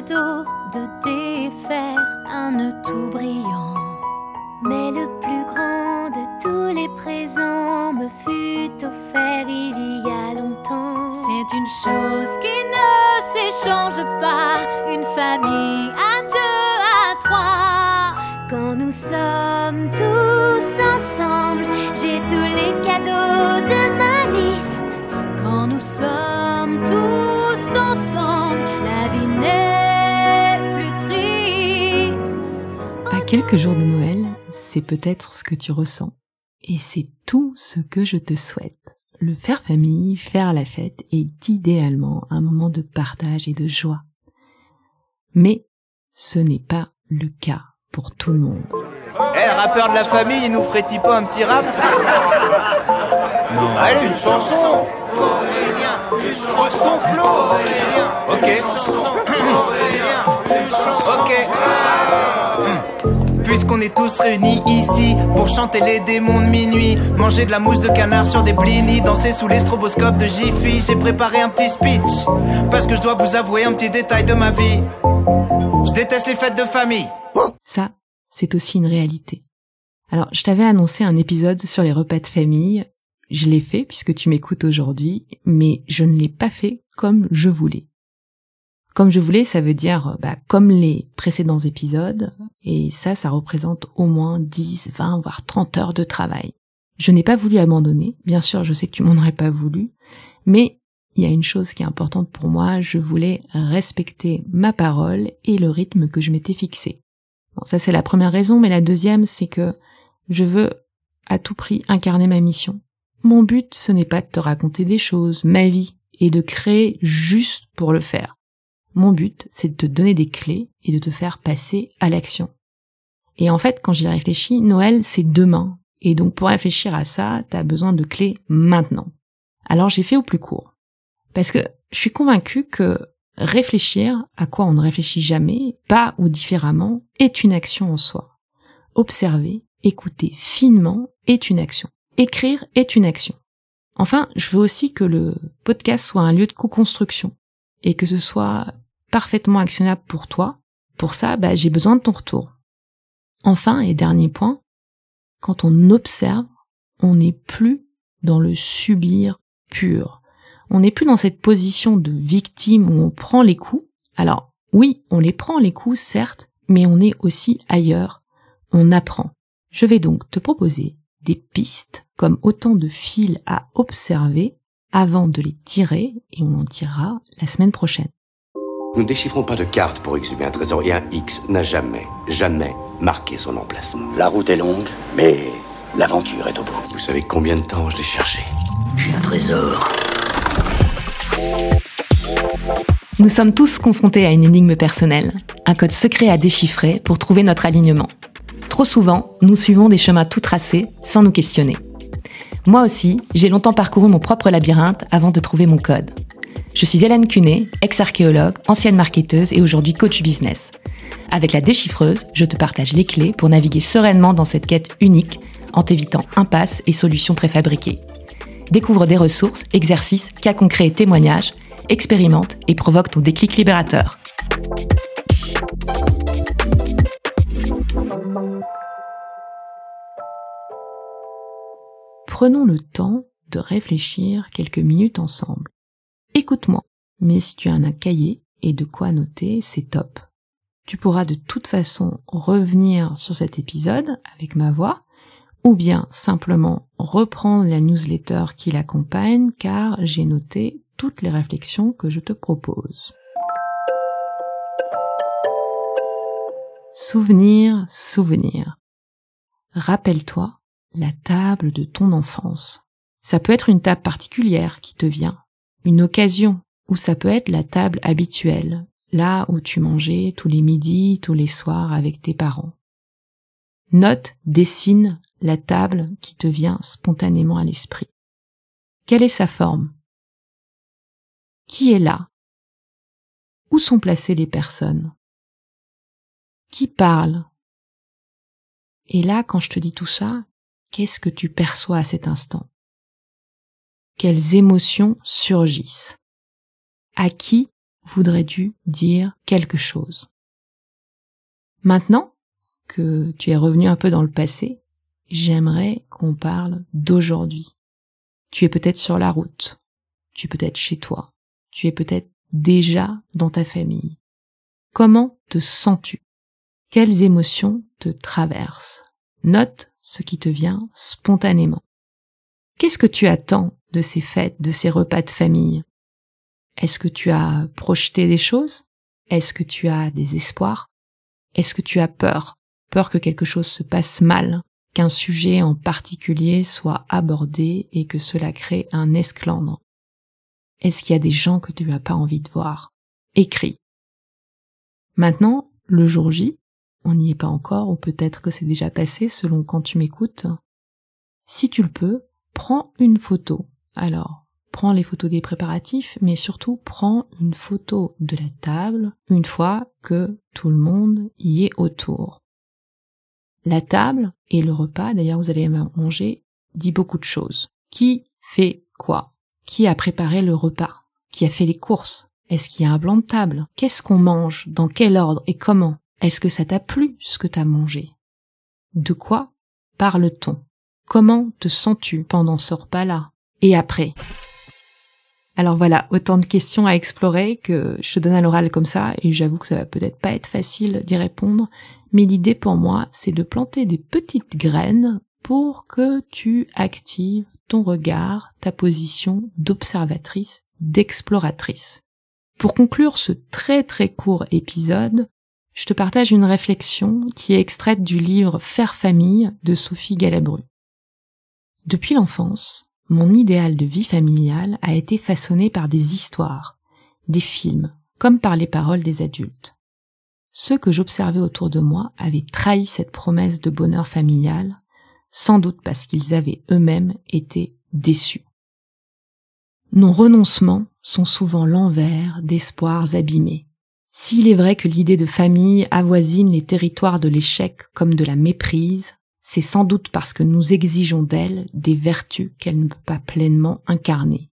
cadeau de défaire un tout brillant. Mais le plus grand de tous les présents me fut offert il y a longtemps. C'est une chose qui ne s'échange pas, une famille à deux, à trois. Quand nous sommes tous ensemble, j'ai tous les cadeaux quelques jours de Noël, c'est peut-être ce que tu ressens. Et c'est tout ce que je te souhaite. Le faire famille, faire la fête est idéalement un moment de partage et de joie. Mais ce n'est pas le cas pour tout le monde. Eh, rappeur de la famille, il nous ferait-il pas un petit rap? Non. Allez, une chanson Une chanson Flo Ok. Ok. Puisqu'on est tous réunis ici pour chanter les démons de minuit, manger de la mousse de canard sur des blinis, danser sous les stroboscopes de Jiffy, j'ai préparé un petit speech parce que je dois vous avouer un petit détail de ma vie. Je déteste les fêtes de famille. Ça, c'est aussi une réalité. Alors, je t'avais annoncé un épisode sur les repas de famille. Je l'ai fait puisque tu m'écoutes aujourd'hui, mais je ne l'ai pas fait comme je voulais. Comme je voulais, ça veut dire bah, comme les précédents épisodes, et ça, ça représente au moins 10, 20, voire 30 heures de travail. Je n'ai pas voulu abandonner, bien sûr, je sais que tu m'en aurais pas voulu, mais il y a une chose qui est importante pour moi, je voulais respecter ma parole et le rythme que je m'étais fixé. Bon, ça c'est la première raison, mais la deuxième, c'est que je veux à tout prix incarner ma mission. Mon but, ce n'est pas de te raconter des choses, ma vie, et de créer juste pour le faire. Mon but, c'est de te donner des clés et de te faire passer à l'action. Et en fait, quand j'y réfléchis, Noël, c'est demain. Et donc pour réfléchir à ça, t'as besoin de clés maintenant. Alors j'ai fait au plus court. Parce que je suis convaincue que réfléchir, à quoi on ne réfléchit jamais, pas ou différemment, est une action en soi. Observer, écouter finement est une action. Écrire est une action. Enfin, je veux aussi que le podcast soit un lieu de co-construction et que ce soit parfaitement actionnable pour toi. Pour ça, bah, j'ai besoin de ton retour. Enfin, et dernier point, quand on observe, on n'est plus dans le subir pur. On n'est plus dans cette position de victime où on prend les coups. Alors, oui, on les prend les coups, certes, mais on est aussi ailleurs. On apprend. Je vais donc te proposer des pistes comme autant de fils à observer avant de les tirer et on en tirera la semaine prochaine. Nous ne déchiffrons pas de cartes pour exhumer un trésor et un X n'a jamais, jamais marqué son emplacement. La route est longue, mais l'aventure est au bout. Vous savez combien de temps je l'ai cherché? J'ai un trésor. Nous sommes tous confrontés à une énigme personnelle, un code secret à déchiffrer pour trouver notre alignement. Trop souvent, nous suivons des chemins tout tracés sans nous questionner. Moi aussi, j'ai longtemps parcouru mon propre labyrinthe avant de trouver mon code. Je suis Hélène Cunet, ex-archéologue, ancienne marketeuse et aujourd'hui coach business. Avec la déchiffreuse, je te partage les clés pour naviguer sereinement dans cette quête unique en t'évitant impasses et solutions préfabriquées. Découvre des ressources, exercices, cas concrets et témoignages, expérimente et provoque ton déclic libérateur. Prenons le temps de réfléchir quelques minutes ensemble. Écoute-moi, mais si tu as un cahier et de quoi noter, c'est top. Tu pourras de toute façon revenir sur cet épisode avec ma voix, ou bien simplement reprendre la newsletter qui l'accompagne car j'ai noté toutes les réflexions que je te propose. Souvenir, souvenir. Rappelle-toi la table de ton enfance. Ça peut être une table particulière qui te vient, une occasion, ou ça peut être la table habituelle, là où tu mangeais tous les midis, tous les soirs avec tes parents. Note, dessine la table qui te vient spontanément à l'esprit. Quelle est sa forme? Qui est là? Où sont placées les personnes? Qui parle? Et là, quand je te dis tout ça, qu'est-ce que tu perçois à cet instant? Quelles émotions surgissent? À qui voudrait dû dire quelque chose? Maintenant que tu es revenu un peu dans le passé, j'aimerais qu'on parle d'aujourd'hui. Tu es peut-être sur la route, tu es peut-être chez toi, tu es peut-être déjà dans ta famille. Comment te sens-tu? Quelles émotions te traversent? Note ce qui te vient spontanément. Qu'est-ce que tu attends de ces fêtes, de ces repas de famille? Est-ce que tu as projeté des choses? Est-ce que tu as des espoirs? Est-ce que tu as peur? Peur que quelque chose se passe mal, qu'un sujet en particulier soit abordé et que cela crée un esclandre? Est-ce qu'il y a des gens que tu n'as pas envie de voir? Écris. Maintenant, le jour J, on n'y est pas encore, ou peut-être que c'est déjà passé selon quand tu m'écoutes. Si tu le peux, prends une photo. Alors, prends les photos des préparatifs, mais surtout prends une photo de la table une fois que tout le monde y est autour. La table et le repas, d'ailleurs vous allez manger, dit beaucoup de choses. Qui fait quoi? Qui a préparé le repas? Qui a fait les courses? Est-ce qu'il y a un blanc de table? Qu'est-ce qu'on mange? Dans quel ordre? Et comment? Est-ce que ça t'a plu ce que t'as mangé? De quoi parle-t-on? Comment te sens-tu pendant ce repas-là? Et après? Alors voilà, autant de questions à explorer que je te donne à l'oral comme ça, et j'avoue que ça va peut-être pas être facile d'y répondre, mais l'idée pour moi, c'est de planter des petites graines pour que tu actives ton regard, ta position d'observatrice, d'exploratrice. Pour conclure ce très très court épisode, je te partage une réflexion qui est extraite du livre Faire famille de Sophie Galabru. Depuis l'enfance, mon idéal de vie familiale a été façonné par des histoires, des films, comme par les paroles des adultes. Ceux que j'observais autour de moi avaient trahi cette promesse de bonheur familial, sans doute parce qu'ils avaient eux-mêmes été déçus. Nos renoncements sont souvent l'envers d'espoirs abîmés. S'il est vrai que l'idée de famille avoisine les territoires de l'échec comme de la méprise, c'est sans doute parce que nous exigeons d'elle des vertus qu'elle ne peut pas pleinement incarner.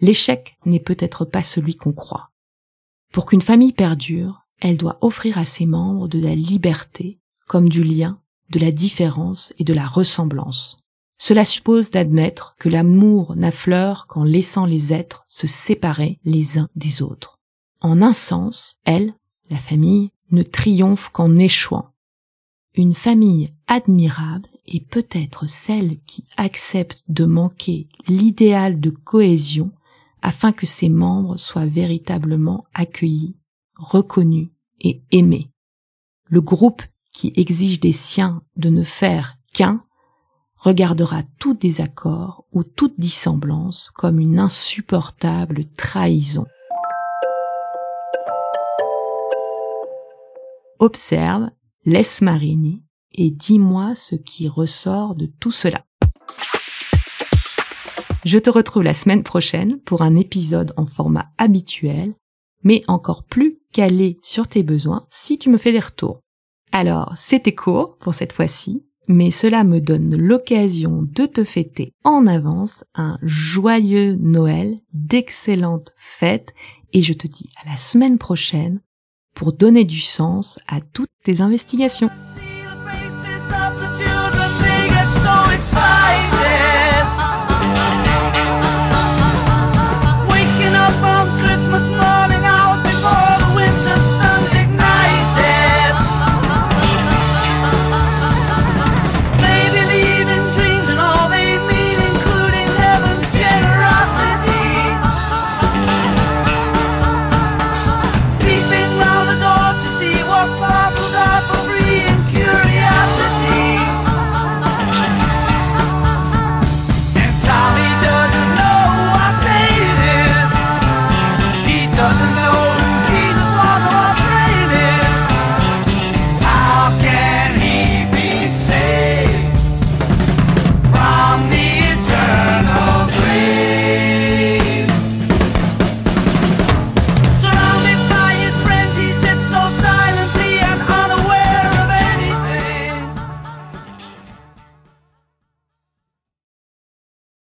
L'échec n'est peut-être pas celui qu'on croit. Pour qu'une famille perdure, elle doit offrir à ses membres de la liberté, comme du lien, de la différence et de la ressemblance. Cela suppose d'admettre que l'amour n'affleure qu'en laissant les êtres se séparer les uns des autres. En un sens, elle, la famille, ne triomphe qu'en échouant, une famille admirable est peut-être celle qui accepte de manquer l'idéal de cohésion afin que ses membres soient véritablement accueillis, reconnus et aimés. Le groupe qui exige des siens de ne faire qu'un regardera tout désaccord ou toute dissemblance comme une insupportable trahison. Observe laisse mariner et dis-moi ce qui ressort de tout cela. Je te retrouve la semaine prochaine pour un épisode en format habituel, mais encore plus calé sur tes besoins si tu me fais des retours. Alors, c'était court pour cette fois-ci, mais cela me donne l'occasion de te fêter en avance un joyeux Noël, d'excellentes fêtes, et je te dis à la semaine prochaine pour donner du sens à toutes tes investigations.